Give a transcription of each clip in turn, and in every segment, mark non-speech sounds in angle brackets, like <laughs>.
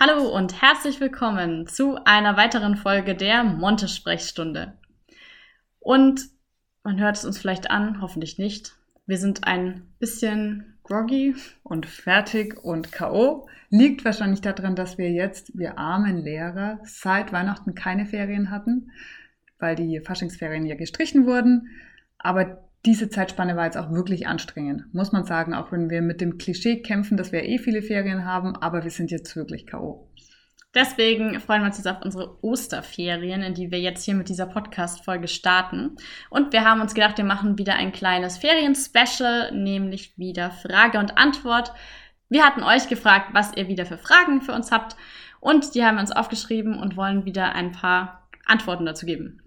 Hallo und herzlich willkommen zu einer weiteren Folge der Monte-Sprechstunde. Und man hört es uns vielleicht an, hoffentlich nicht. Wir sind ein bisschen groggy und fertig und K.O. Liegt wahrscheinlich daran, dass wir jetzt, wir armen Lehrer, seit Weihnachten keine Ferien hatten, weil die Faschingsferien ja gestrichen wurden. Aber diese Zeitspanne war jetzt auch wirklich anstrengend, muss man sagen, auch wenn wir mit dem Klischee kämpfen, dass wir eh viele Ferien haben, aber wir sind jetzt wirklich K.O. Deswegen freuen wir uns jetzt auf unsere Osterferien, in die wir jetzt hier mit dieser Podcast-Folge starten. Und wir haben uns gedacht, wir machen wieder ein kleines Ferien-Special, nämlich wieder Frage und Antwort. Wir hatten euch gefragt, was ihr wieder für Fragen für uns habt. Und die haben wir uns aufgeschrieben und wollen wieder ein paar Antworten dazu geben.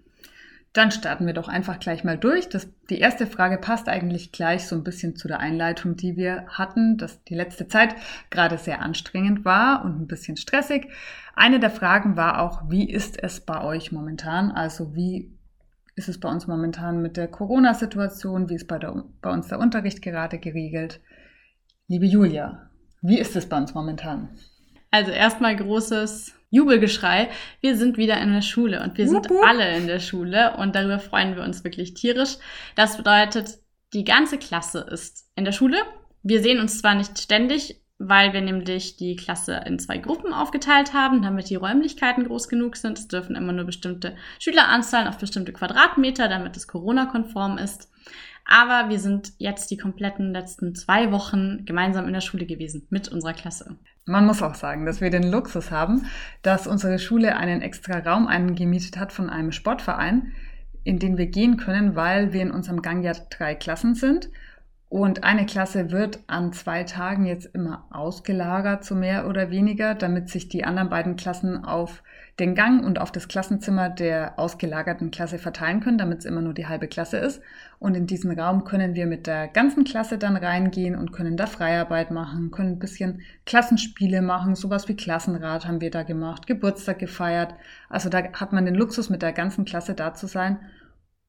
Dann starten wir doch einfach gleich mal durch. Das, die erste Frage passt eigentlich gleich so ein bisschen zu der Einleitung, die wir hatten, dass die letzte Zeit gerade sehr anstrengend war und ein bisschen stressig. Eine der Fragen war auch, wie ist es bei euch momentan? Also wie ist es bei uns momentan mit der Corona-Situation? Wie ist bei, der, bei uns der Unterricht gerade geregelt? Liebe Julia, wie ist es bei uns momentan? Also erstmal großes Jubelgeschrei. Wir sind wieder in der Schule und wir sind alle in der Schule und darüber freuen wir uns wirklich tierisch. Das bedeutet, die ganze Klasse ist in der Schule. Wir sehen uns zwar nicht ständig, weil wir nämlich die Klasse in zwei Gruppen aufgeteilt haben, damit die Räumlichkeiten groß genug sind. Es dürfen immer nur bestimmte Schüleranzahlen auf bestimmte Quadratmeter, damit es Corona-konform ist. Aber wir sind jetzt die kompletten letzten zwei Wochen gemeinsam in der Schule gewesen mit unserer Klasse. Man muss auch sagen, dass wir den Luxus haben, dass unsere Schule einen extra Raum eingemietet hat von einem Sportverein, in den wir gehen können, weil wir in unserem Gang ja drei Klassen sind. Und eine Klasse wird an zwei Tagen jetzt immer ausgelagert, so mehr oder weniger, damit sich die anderen beiden Klassen auf den Gang und auf das Klassenzimmer der ausgelagerten Klasse verteilen können, damit es immer nur die halbe Klasse ist. Und in diesen Raum können wir mit der ganzen Klasse dann reingehen und können da Freiarbeit machen, können ein bisschen Klassenspiele machen, sowas wie Klassenrat haben wir da gemacht, Geburtstag gefeiert. Also da hat man den Luxus, mit der ganzen Klasse da zu sein.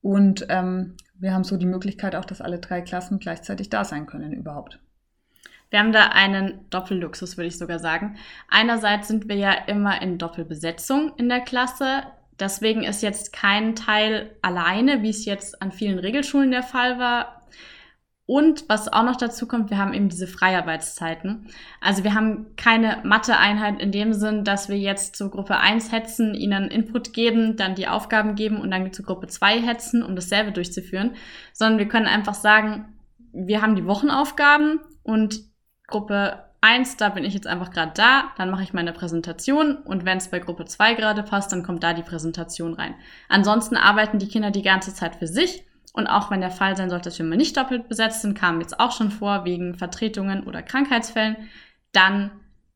Und ähm, wir haben so die Möglichkeit auch, dass alle drei Klassen gleichzeitig da sein können überhaupt. Wir haben da einen Doppelluxus, würde ich sogar sagen. Einerseits sind wir ja immer in Doppelbesetzung in der Klasse. Deswegen ist jetzt kein Teil alleine, wie es jetzt an vielen Regelschulen der Fall war. Und was auch noch dazu kommt, wir haben eben diese Freiarbeitszeiten. Also wir haben keine Mathe-Einheit in dem Sinn, dass wir jetzt zur Gruppe 1 hetzen, ihnen Input geben, dann die Aufgaben geben und dann zur Gruppe 2 hetzen, um dasselbe durchzuführen, sondern wir können einfach sagen, wir haben die Wochenaufgaben und Gruppe 1, da bin ich jetzt einfach gerade da, dann mache ich meine Präsentation und wenn es bei Gruppe 2 gerade passt, dann kommt da die Präsentation rein. Ansonsten arbeiten die Kinder die ganze Zeit für sich und auch wenn der Fall sein sollte, dass wir mal nicht doppelt besetzt sind, kam jetzt auch schon vor wegen Vertretungen oder Krankheitsfällen, dann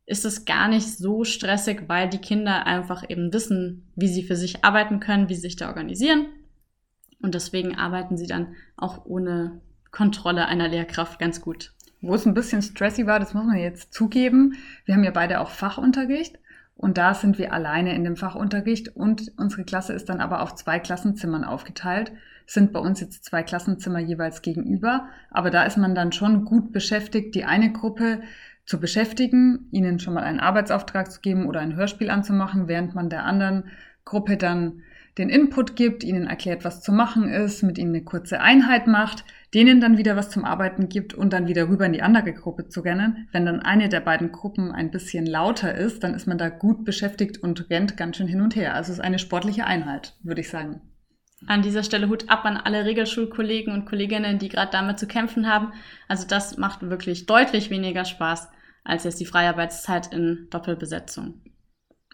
ist es gar nicht so stressig, weil die Kinder einfach eben wissen, wie sie für sich arbeiten können, wie sie sich da organisieren. Und deswegen arbeiten sie dann auch ohne Kontrolle einer Lehrkraft ganz gut. Wo es ein bisschen stressy war, das muss man jetzt zugeben. Wir haben ja beide auch Fachunterricht und da sind wir alleine in dem Fachunterricht und unsere Klasse ist dann aber auf zwei Klassenzimmern aufgeteilt. Sind bei uns jetzt zwei Klassenzimmer jeweils gegenüber, aber da ist man dann schon gut beschäftigt, die eine Gruppe zu beschäftigen, ihnen schon mal einen Arbeitsauftrag zu geben oder ein Hörspiel anzumachen, während man der anderen Gruppe dann den Input gibt, ihnen erklärt, was zu machen ist, mit ihnen eine kurze Einheit macht, denen dann wieder was zum Arbeiten gibt und dann wieder rüber in die andere Gruppe zu rennen. Wenn dann eine der beiden Gruppen ein bisschen lauter ist, dann ist man da gut beschäftigt und rennt ganz schön hin und her. Also es ist eine sportliche Einheit, würde ich sagen. An dieser Stelle Hut ab an alle Regelschulkollegen und Kolleginnen, die gerade damit zu kämpfen haben. Also das macht wirklich deutlich weniger Spaß als jetzt die Freiarbeitszeit in Doppelbesetzung.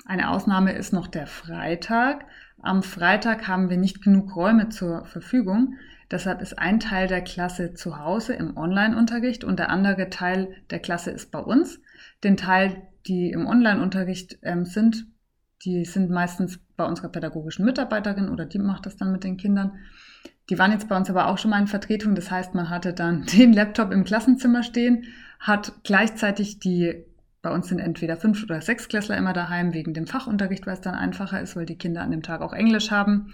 Eine Ausnahme ist noch der Freitag. Am Freitag haben wir nicht genug Räume zur Verfügung. Deshalb ist ein Teil der Klasse zu Hause im Online-Unterricht und der andere Teil der Klasse ist bei uns. Den Teil, die im Online-Unterricht ähm, sind, die sind meistens bei unserer pädagogischen Mitarbeiterin oder die macht das dann mit den Kindern. Die waren jetzt bei uns aber auch schon mal in Vertretung. Das heißt, man hatte dann <laughs> den Laptop im Klassenzimmer stehen, hat gleichzeitig die, bei uns sind entweder fünf oder sechs Klässler immer daheim wegen dem Fachunterricht, weil es dann einfacher ist, weil die Kinder an dem Tag auch Englisch haben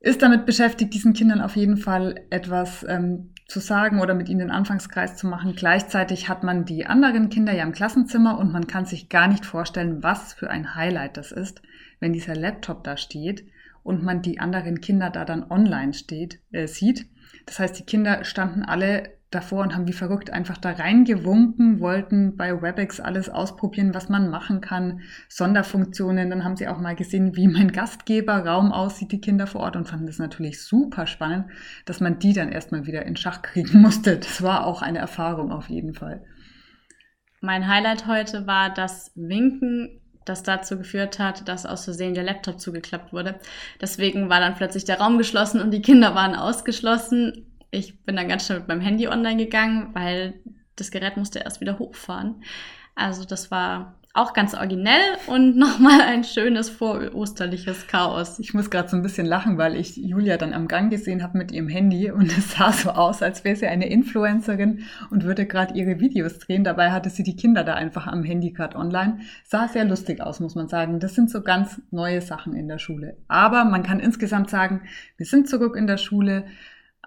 ist damit beschäftigt, diesen Kindern auf jeden Fall etwas ähm, zu sagen oder mit ihnen den Anfangskreis zu machen. Gleichzeitig hat man die anderen Kinder ja im Klassenzimmer und man kann sich gar nicht vorstellen, was für ein Highlight das ist, wenn dieser Laptop da steht und man die anderen Kinder da dann online steht, äh, sieht. Das heißt, die Kinder standen alle davor und haben wie verrückt einfach da reingewunken, wollten bei WebEx alles ausprobieren, was man machen kann, Sonderfunktionen. Dann haben sie auch mal gesehen, wie mein Gastgeberraum aussieht, die Kinder vor Ort und fanden das natürlich super spannend, dass man die dann erstmal wieder in Schach kriegen <laughs> musste. Das war auch eine Erfahrung auf jeden Fall. Mein Highlight heute war das Winken das dazu geführt hat, dass aus Versehen der Laptop zugeklappt wurde. Deswegen war dann plötzlich der Raum geschlossen und die Kinder waren ausgeschlossen ich bin dann ganz schnell mit meinem Handy online gegangen, weil das Gerät musste erst wieder hochfahren. Also das war auch ganz originell und <laughs> nochmal ein schönes vorosterliches Chaos. Ich muss gerade so ein bisschen lachen, weil ich Julia dann am Gang gesehen habe mit ihrem Handy und <laughs> es sah so aus, als wäre sie eine Influencerin und würde gerade ihre Videos drehen. Dabei hatte sie die Kinder da einfach am Handy gerade online. Sah sehr lustig aus, muss man sagen. Das sind so ganz neue Sachen in der Schule. Aber man kann insgesamt sagen, wir sind zurück in der Schule.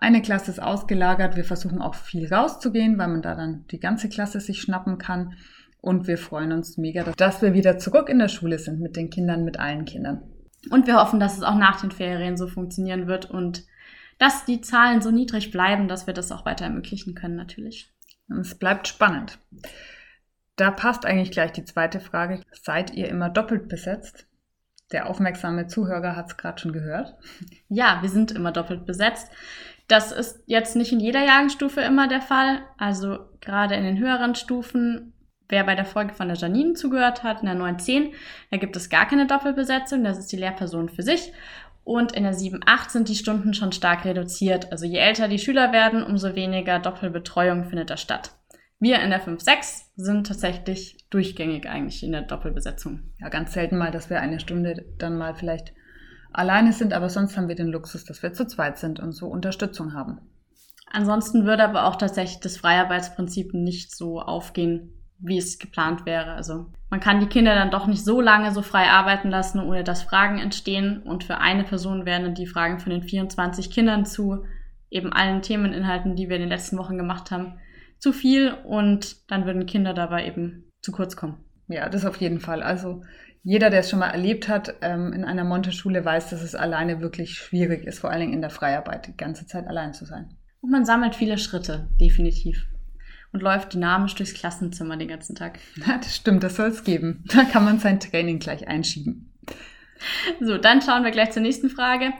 Eine Klasse ist ausgelagert. Wir versuchen auch viel rauszugehen, weil man da dann die ganze Klasse sich schnappen kann. Und wir freuen uns mega, dass wir wieder zurück in der Schule sind mit den Kindern, mit allen Kindern. Und wir hoffen, dass es auch nach den Ferien so funktionieren wird und dass die Zahlen so niedrig bleiben, dass wir das auch weiter ermöglichen können, natürlich. Es bleibt spannend. Da passt eigentlich gleich die zweite Frage. Seid ihr immer doppelt besetzt? Der aufmerksame Zuhörer hat es gerade schon gehört. Ja, wir sind immer doppelt besetzt. Das ist jetzt nicht in jeder Jahrgangsstufe immer der Fall. Also gerade in den höheren Stufen, wer bei der Folge von der Janine zugehört hat, in der 910, da gibt es gar keine Doppelbesetzung. Das ist die Lehrperson für sich. Und in der 7-8 sind die Stunden schon stark reduziert. Also je älter die Schüler werden, umso weniger Doppelbetreuung findet da statt. Wir in der 5-6 sind tatsächlich durchgängig eigentlich in der Doppelbesetzung. Ja, ganz selten mal, dass wir eine Stunde dann mal vielleicht alleine sind, aber sonst haben wir den Luxus, dass wir zu zweit sind und so Unterstützung haben. Ansonsten würde aber auch tatsächlich das Freiarbeitsprinzip nicht so aufgehen, wie es geplant wäre. Also man kann die Kinder dann doch nicht so lange so frei arbeiten lassen, ohne dass Fragen entstehen. Und für eine Person wären die Fragen von den 24 Kindern zu eben allen Themeninhalten, die wir in den letzten Wochen gemacht haben, zu viel und dann würden Kinder dabei eben zu kurz kommen. Ja, das auf jeden Fall. Also jeder, der es schon mal erlebt hat, ähm, in einer Monteschule weiß, dass es alleine wirklich schwierig ist, vor allen Dingen in der Freiarbeit, die ganze Zeit allein zu sein. Und man sammelt viele Schritte, definitiv. Und läuft dynamisch durchs Klassenzimmer den ganzen Tag. <laughs> Ja, das stimmt, das soll es geben. Da kann man sein Training gleich einschieben. So, dann schauen wir gleich zur nächsten Frage.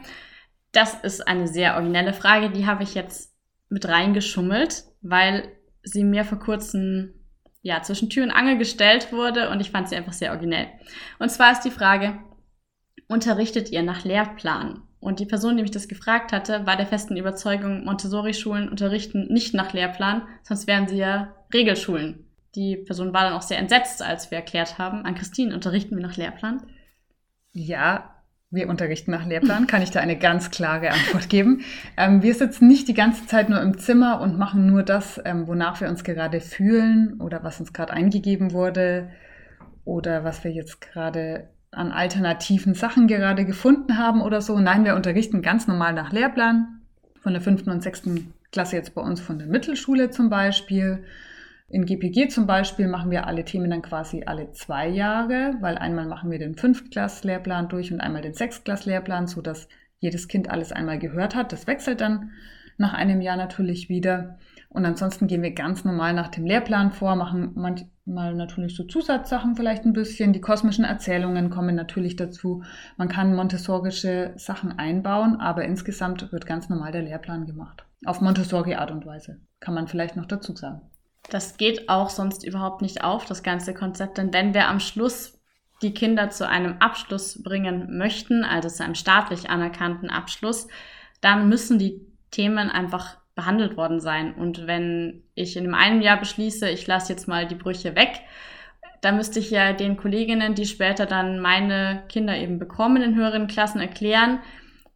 Das ist eine sehr originelle Frage, die habe ich jetzt mit reingeschummelt, weil sie mir vor kurzem ja, zwischen Tür und Angel gestellt wurde und ich fand sie einfach sehr originell. Und zwar ist die Frage, unterrichtet ihr nach Lehrplan? Und die Person, die mich das gefragt hatte, war der festen Überzeugung, Montessori-Schulen unterrichten nicht nach Lehrplan, sonst wären sie ja Regelschulen. Die Person war dann auch sehr entsetzt, als wir erklärt haben, an Christine, unterrichten wir nach Lehrplan? Ja, wir unterrichten nach Lehrplan, kann ich da eine ganz klare Antwort geben. Ähm, wir sitzen nicht die ganze Zeit nur im Zimmer und machen nur das, ähm, wonach wir uns gerade fühlen oder was uns gerade eingegeben wurde oder was wir jetzt gerade an alternativen Sachen gerade gefunden haben oder so. Nein, wir unterrichten ganz normal nach Lehrplan. Von der fünften und sechsten Klasse jetzt bei uns von der Mittelschule zum Beispiel. In GPG zum Beispiel machen wir alle Themen dann quasi alle zwei Jahre, weil einmal machen wir den Fünftklass-Lehrplan durch und einmal den Sechstklass-Lehrplan, sodass jedes Kind alles einmal gehört hat. Das wechselt dann nach einem Jahr natürlich wieder. Und ansonsten gehen wir ganz normal nach dem Lehrplan vor, machen manchmal natürlich so Zusatzsachen vielleicht ein bisschen. Die kosmischen Erzählungen kommen natürlich dazu. Man kann montessorische Sachen einbauen, aber insgesamt wird ganz normal der Lehrplan gemacht. Auf Montessori Art und Weise, kann man vielleicht noch dazu sagen. Das geht auch sonst überhaupt nicht auf, das ganze Konzept. Denn wenn wir am Schluss die Kinder zu einem Abschluss bringen möchten, also zu einem staatlich anerkannten Abschluss, dann müssen die Themen einfach behandelt worden sein. Und wenn ich in einem Jahr beschließe, ich lasse jetzt mal die Brüche weg, dann müsste ich ja den Kolleginnen, die später dann meine Kinder eben bekommen in höheren Klassen, erklären,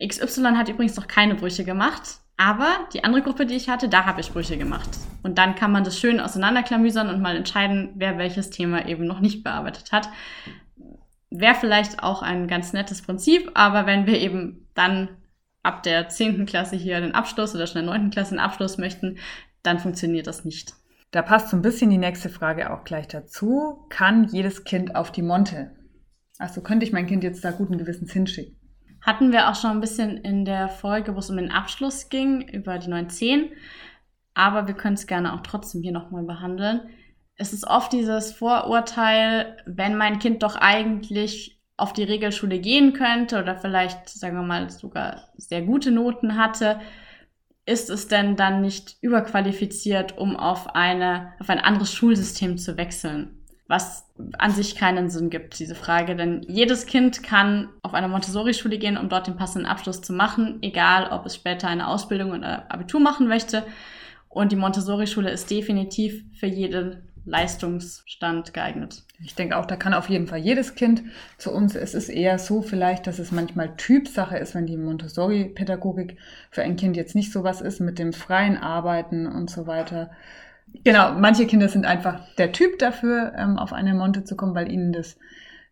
XY hat übrigens noch keine Brüche gemacht. Aber die andere Gruppe, die ich hatte, da habe ich Sprüche gemacht. Und dann kann man das schön auseinanderklamüsern und mal entscheiden, wer welches Thema eben noch nicht bearbeitet hat. Wäre vielleicht auch ein ganz nettes Prinzip, aber wenn wir eben dann ab der 10. Klasse hier den Abschluss oder schon der 9. Klasse den Abschluss möchten, dann funktioniert das nicht. Da passt so ein bisschen die nächste Frage auch gleich dazu. Kann jedes Kind auf die Monte? Also könnte ich mein Kind jetzt da guten Gewissens hinschicken? Hatten wir auch schon ein bisschen in der Folge, wo es um den Abschluss ging, über die 910. Aber wir können es gerne auch trotzdem hier nochmal behandeln. Es ist oft dieses Vorurteil, wenn mein Kind doch eigentlich auf die Regelschule gehen könnte oder vielleicht, sagen wir mal, sogar sehr gute Noten hatte, ist es denn dann nicht überqualifiziert, um auf, eine, auf ein anderes Schulsystem zu wechseln? Was an sich keinen Sinn gibt, diese Frage. Denn jedes Kind kann auf eine Montessori-Schule gehen, um dort den passenden Abschluss zu machen, egal ob es später eine Ausbildung oder Abitur machen möchte. Und die Montessori-Schule ist definitiv für jeden Leistungsstand geeignet. Ich denke auch, da kann auf jeden Fall jedes Kind zu uns. Es ist eher so vielleicht, dass es manchmal Typsache ist, wenn die Montessori-Pädagogik für ein Kind jetzt nicht so was ist mit dem freien Arbeiten und so weiter. Genau, manche Kinder sind einfach der Typ dafür, ähm, auf eine Monte zu kommen, weil ihnen das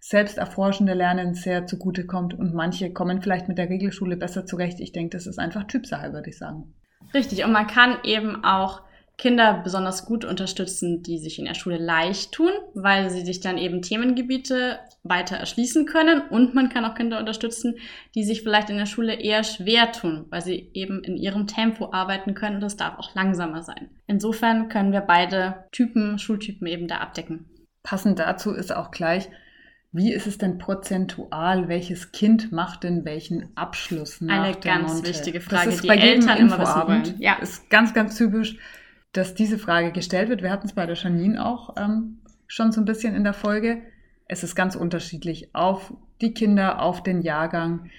selbsterforschende Lernen sehr zugute kommt und manche kommen vielleicht mit der Regelschule besser zurecht. Ich denke, das ist einfach Typsache, würde ich sagen. Richtig, und man kann eben auch Kinder besonders gut unterstützen, die sich in der Schule leicht tun, weil sie sich dann eben Themengebiete weiter erschließen können. Und man kann auch Kinder unterstützen, die sich vielleicht in der Schule eher schwer tun, weil sie eben in ihrem Tempo arbeiten können und das darf auch langsamer sein. Insofern können wir beide Typen, Schultypen eben da abdecken. Passend dazu ist auch gleich, wie ist es denn prozentual? Welches Kind macht denn welchen Abschluss nach Eine ganz Monte? wichtige Frage, das ist die bei jedem Eltern immer wissen. Ja. Ist ganz, ganz typisch, dass diese Frage gestellt wird. Wir hatten es bei der Janine auch ähm, schon so ein bisschen in der Folge. Es ist ganz unterschiedlich auf die Kinder, auf den Jahrgang.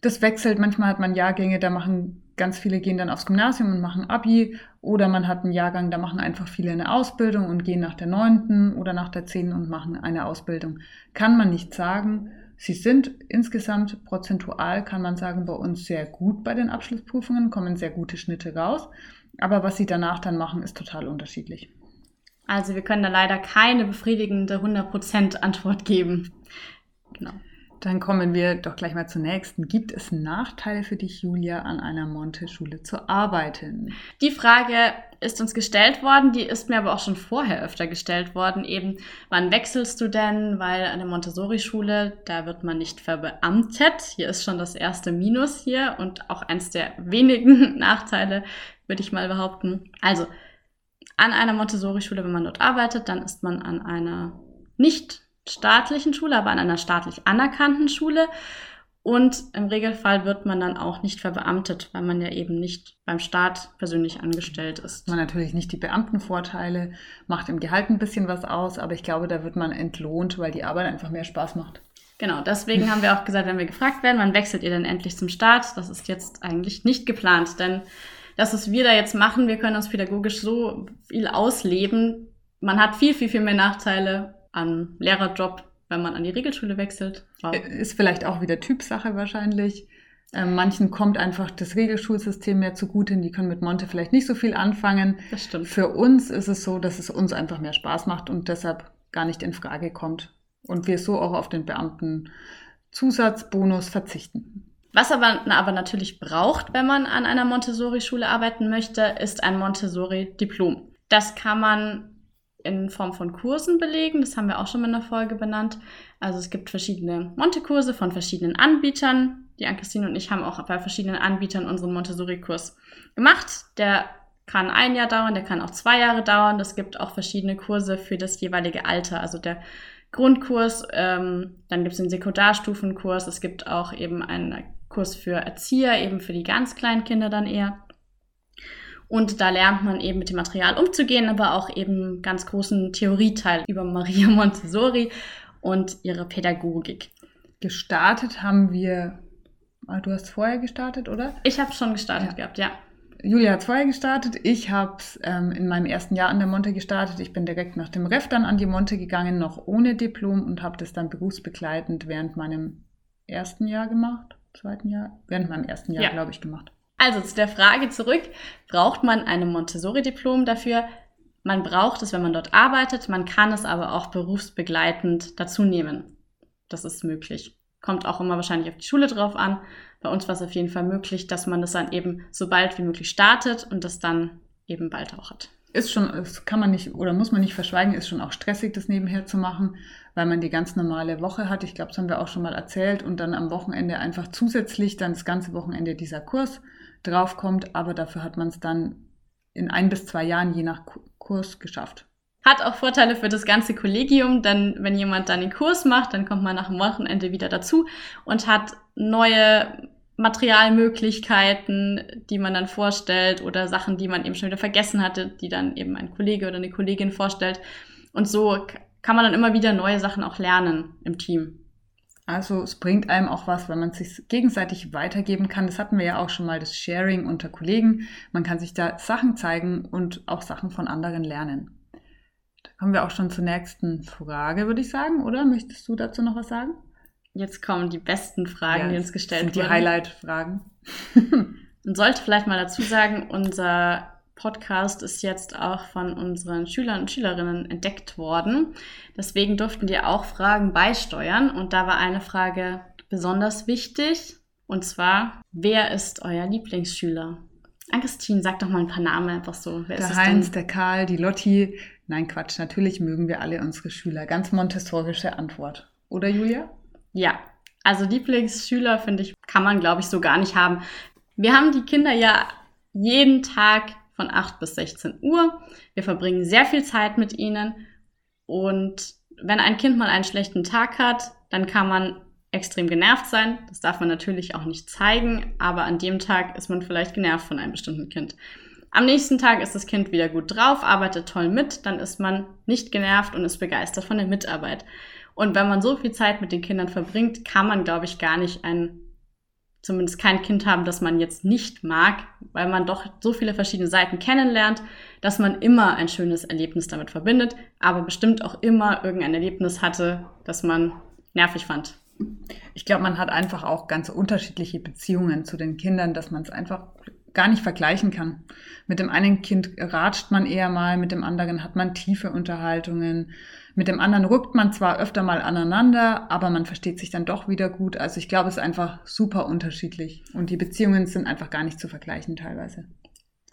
Das wechselt. Manchmal hat man Jahrgänge, da machen ganz viele gehen dann aufs Gymnasium und machen Abi. Oder man hat einen Jahrgang, da machen einfach viele eine Ausbildung und gehen nach der neunten oder nach der zehnten und machen eine Ausbildung. Kann man nicht sagen. Sie sind insgesamt prozentual, kann man sagen, bei uns sehr gut bei den Abschlussprüfungen, kommen sehr gute Schnitte raus. Aber was sie danach dann machen, ist total unterschiedlich. Also wir können da leider keine befriedigende 100% Antwort geben. Genau. Dann kommen wir doch gleich mal zur nächsten. Gibt es Nachteile für dich, Julia, an einer Monte-Schule zu arbeiten? Die Frage ist uns gestellt worden, die ist mir aber auch schon vorher öfter gestellt worden. Eben, wann wechselst du denn? Weil eine Montessori-Schule, da wird man nicht verbeamtet. Hier ist schon das erste Minus hier und auch eins der wenigen <laughs> Nachteile, würde ich mal behaupten. Also, an einer Montessori-Schule, wenn man dort arbeitet, dann ist man an einer nicht staatlichen Schule, aber an einer staatlich anerkannten Schule. Und im Regelfall wird man dann auch nicht verbeamtet, weil man ja eben nicht beim Staat persönlich angestellt ist. Man natürlich nicht die Beamtenvorteile, macht im Gehalt ein bisschen was aus, aber ich glaube, da wird man entlohnt, weil die Arbeit einfach mehr Spaß macht. Genau, deswegen haben wir auch gesagt, wenn wir gefragt werden, wann wechselt ihr denn endlich zum Staat? Das ist jetzt eigentlich nicht geplant, denn das, was wir da jetzt machen, wir können uns pädagogisch so viel ausleben. Man hat viel, viel, viel mehr Nachteile an Lehrerjob, wenn man an die Regelschule wechselt. Wow. Ist vielleicht auch wieder Typsache wahrscheinlich. Ähm, manchen kommt einfach das Regelschulsystem mehr zugute, die können mit Monte vielleicht nicht so viel anfangen. Das stimmt. Für uns ist es so, dass es uns einfach mehr Spaß macht und deshalb gar nicht in Frage kommt. Und wir so auch auf den Beamtenzusatzbonus verzichten. Was aber, aber natürlich braucht, wenn man an einer Montessori-Schule arbeiten möchte, ist ein Montessori-Diplom. Das kann man in Form von Kursen belegen. Das haben wir auch schon mal in der Folge benannt. Also es gibt verschiedene Monte-Kurse von verschiedenen Anbietern. Die Ann-Christine und ich haben auch bei verschiedenen Anbietern unseren Montessori-Kurs gemacht. Der kann ein Jahr dauern, der kann auch zwei Jahre dauern. Es gibt auch verschiedene Kurse für das jeweilige Alter. Also der Grundkurs, ähm, dann gibt es den Sekundarstufenkurs, es gibt auch eben einen Kurs für Erzieher, eben für die ganz kleinen Kinder dann eher. Und da lernt man eben mit dem Material umzugehen, aber auch eben ganz großen Theorieteil über Maria <laughs> Montessori und ihre Pädagogik. Gestartet haben wir, ah, du hast vorher gestartet, oder? Ich habe schon gestartet Ja. gehabt, ja. Julia hat vorher gestartet. Ich habe ähm, in meinem ersten Jahr an der Monte gestartet. Ich bin direkt nach dem Ref dann an die Monte gegangen, noch ohne Diplom und habe das dann berufsbegleitend während meinem ersten Jahr gemacht. Zweiten Jahr? Während meinem ersten Jahr, Ja. glaube ich, gemacht. Also zu der Frage zurück, braucht man ein Montessori-Diplom dafür? Man braucht es, wenn man dort arbeitet, man kann es aber auch berufsbegleitend dazu nehmen. Das ist möglich. Kommt auch immer wahrscheinlich auf die Schule drauf an. bei uns war es auf jeden Fall möglich, dass man das dann eben so bald wie möglich startet und das dann eben bald auch hat. Ist schon, das kann man nicht oder muss man nicht verschweigen, ist schon auch stressig, das nebenher zu machen, weil man die ganz normale Woche hat. Ich glaube, das haben wir auch schon mal erzählt und dann am Wochenende einfach zusätzlich dann das ganze Wochenende dieser Kurs draufkommt, aber dafür hat man es dann in ein bis zwei Jahren je nach Kurs geschafft. Hat auch Vorteile für das ganze Kollegium, denn wenn jemand dann den Kurs macht, dann kommt man nach dem Wochenende wieder dazu und hat neue Materialmöglichkeiten, die man dann vorstellt oder Sachen, die man eben schon wieder vergessen hatte, die dann eben ein Kollege oder eine Kollegin vorstellt. Und so kann man dann immer wieder neue Sachen auch lernen im Team. Also es bringt einem auch was, wenn man sich gegenseitig weitergeben kann. Das hatten wir ja auch schon mal, das Sharing unter Kollegen. Man kann sich da Sachen zeigen und auch Sachen von anderen lernen. Da kommen wir auch schon zur nächsten Frage, würde ich sagen, oder? Möchtest du dazu noch was sagen? Jetzt kommen die besten Fragen, ja, die uns gestellt sind die Highlight-Fragen. <laughs> Man sollte vielleicht mal dazu sagen, unser Podcast ist jetzt auch von unseren Schülern und Schülerinnen entdeckt worden. Deswegen durften die auch Fragen beisteuern. Und da war eine Frage besonders wichtig. Und zwar, wer ist euer Lieblingsschüler? Christine, sag doch mal ein paar Namen einfach so. Wer der Heinz, denn? der Karl, die Lotti. Nein, Quatsch, natürlich mögen wir alle unsere Schüler. Ganz montessorische Antwort. Oder Julia? Ja, also Lieblingsschüler, finde ich, kann man, glaube ich, so gar nicht haben. Wir haben die Kinder ja jeden Tag von 8 bis 16 Uhr. Wir verbringen sehr viel Zeit mit ihnen. Und wenn ein Kind mal einen schlechten Tag hat, dann kann man extrem genervt sein. Das darf man natürlich auch nicht zeigen, aber an dem Tag ist man vielleicht genervt von einem bestimmten Kind. Am nächsten Tag ist das Kind wieder gut drauf, arbeitet toll mit, dann ist man nicht genervt und ist begeistert von der Mitarbeit. Und wenn man so viel Zeit mit den Kindern verbringt, kann man, glaube ich, gar nicht ein, zumindest kein Kind haben, das man jetzt nicht mag, weil man doch so viele verschiedene Seiten kennenlernt, dass man immer ein schönes Erlebnis damit verbindet, aber bestimmt auch immer irgendein Erlebnis hatte, das man nervig fand. Ich glaube, man hat einfach auch ganz unterschiedliche Beziehungen zu den Kindern, dass man es einfach gar nicht vergleichen kann. Mit dem einen Kind ratscht man eher mal, mit dem anderen hat man tiefe Unterhaltungen. Mit dem anderen rückt man zwar öfter mal aneinander, aber man versteht sich dann doch wieder gut. Also ich glaube, es ist einfach super unterschiedlich und die Beziehungen sind einfach gar nicht zu vergleichen teilweise.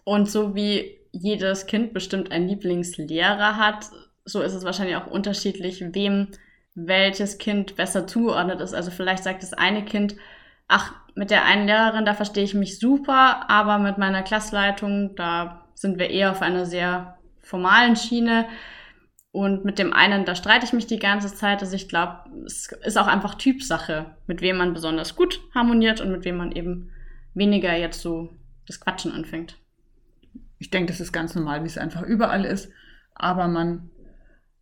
Und so wie jedes Kind bestimmt einen Lieblingslehrer hat, so ist es wahrscheinlich auch unterschiedlich, wem welches Kind besser zugeordnet ist. Also vielleicht sagt das eine Kind, ach, mit der einen Lehrerin, da verstehe ich mich super, aber mit meiner Klassleitung, da sind wir eher auf einer sehr formalen Schiene. Und mit dem einen, da streite ich mich die ganze Zeit. Also ich glaube, es ist auch einfach Typsache, mit wem man besonders gut harmoniert und mit wem man eben weniger jetzt so das Quatschen anfängt. Ich denke, das ist ganz normal, wie es einfach überall ist. Aber man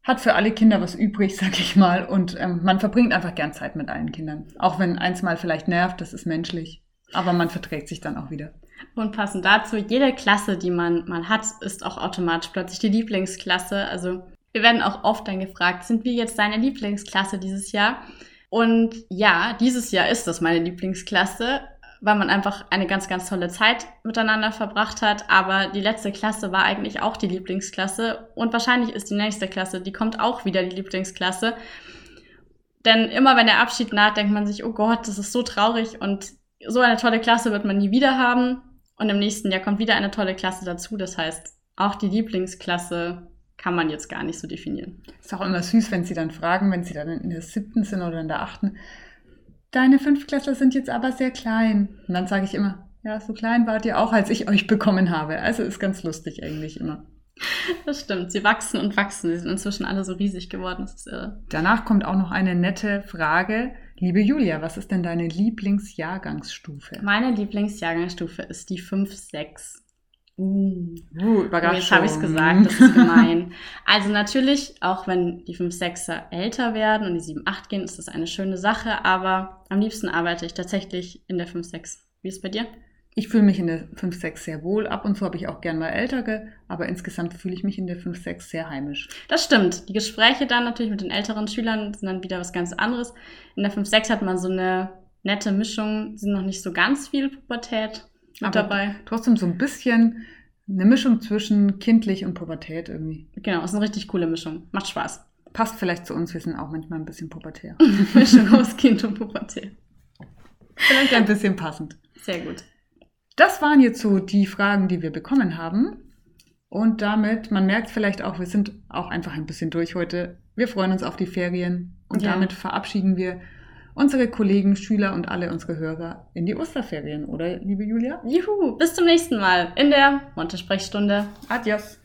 hat für alle Kinder was übrig, <laughs> sag ich mal. Und ähm, man verbringt einfach gern Zeit mit allen Kindern. Auch wenn eins mal vielleicht nervt, das ist menschlich. Aber man verträgt sich dann auch wieder. Und passend dazu, jede Klasse, die man mal hat, ist auch automatisch plötzlich die Lieblingsklasse. Also wir werden auch oft dann gefragt, sind wir jetzt deine Lieblingsklasse dieses Jahr? Und ja, dieses Jahr ist das meine Lieblingsklasse, weil man einfach eine ganz, ganz tolle Zeit miteinander verbracht hat. Aber die letzte Klasse war eigentlich auch die Lieblingsklasse. Und wahrscheinlich ist die nächste Klasse, die kommt auch wieder die Lieblingsklasse. Denn immer wenn der Abschied naht, denkt man sich, oh Gott, das ist so traurig und so eine tolle Klasse wird man nie wieder haben. Und im nächsten Jahr kommt wieder eine tolle Klasse dazu. Das heißt, auch die Lieblingsklasse kann man jetzt gar nicht so definieren. Ist auch immer süß, wenn sie dann fragen, wenn sie dann in der siebten sind oder in der achten, deine Fünftklässler sind jetzt aber sehr klein. Und dann sage ich immer, ja, so klein wart ihr auch, als ich euch bekommen habe. Also ist ganz lustig eigentlich immer. Das stimmt. Sie wachsen und wachsen. Sie sind inzwischen alle so riesig geworden. Das ist irre. Danach kommt auch noch eine nette Frage. Liebe Julia, was ist denn deine Lieblingsjahrgangsstufe? Meine Lieblingsjahrgangsstufe ist die 5-6. Uh, uh Überraschung. Jetzt habe ich es gesagt, das ist gemein. also natürlich, auch wenn die 5-6er älter werden und die 7-8 gehen, ist das eine schöne Sache, aber am liebsten arbeite ich tatsächlich in der 5-6. Wie ist es bei dir? Ich fühle mich in der 5-6 sehr wohl. Ab und zu habe ich auch gern mal ältere, aber insgesamt fühle ich mich in der 5-6 sehr heimisch. Das stimmt. Die Gespräche dann natürlich mit den älteren Schülern sind dann wieder was ganz anderes. In der 5-6 hat man so eine nette Mischung, sind noch nicht so ganz viel Pubertät mit aber dabei. Trotzdem so ein bisschen eine Mischung zwischen kindlich und Pubertät irgendwie. Genau, ist eine richtig coole Mischung. Macht Spaß. Passt vielleicht zu uns, wir sind auch manchmal ein bisschen pubertär. <laughs> Mischung aus Kind und Pubertät. Vielleicht ein bisschen passend. Sehr gut. Das waren jetzt so die Fragen, die wir bekommen haben. Und damit, man merkt vielleicht auch, wir sind auch einfach ein bisschen durch heute. Wir freuen uns auf die Ferien und Ja. damit verabschieden wir unsere Kollegen, Schüler und alle unsere Hörer in die Osterferien, oder liebe Julia? Juhu, bis zum nächsten Mal in der Monte-Sprechstunde. Adios.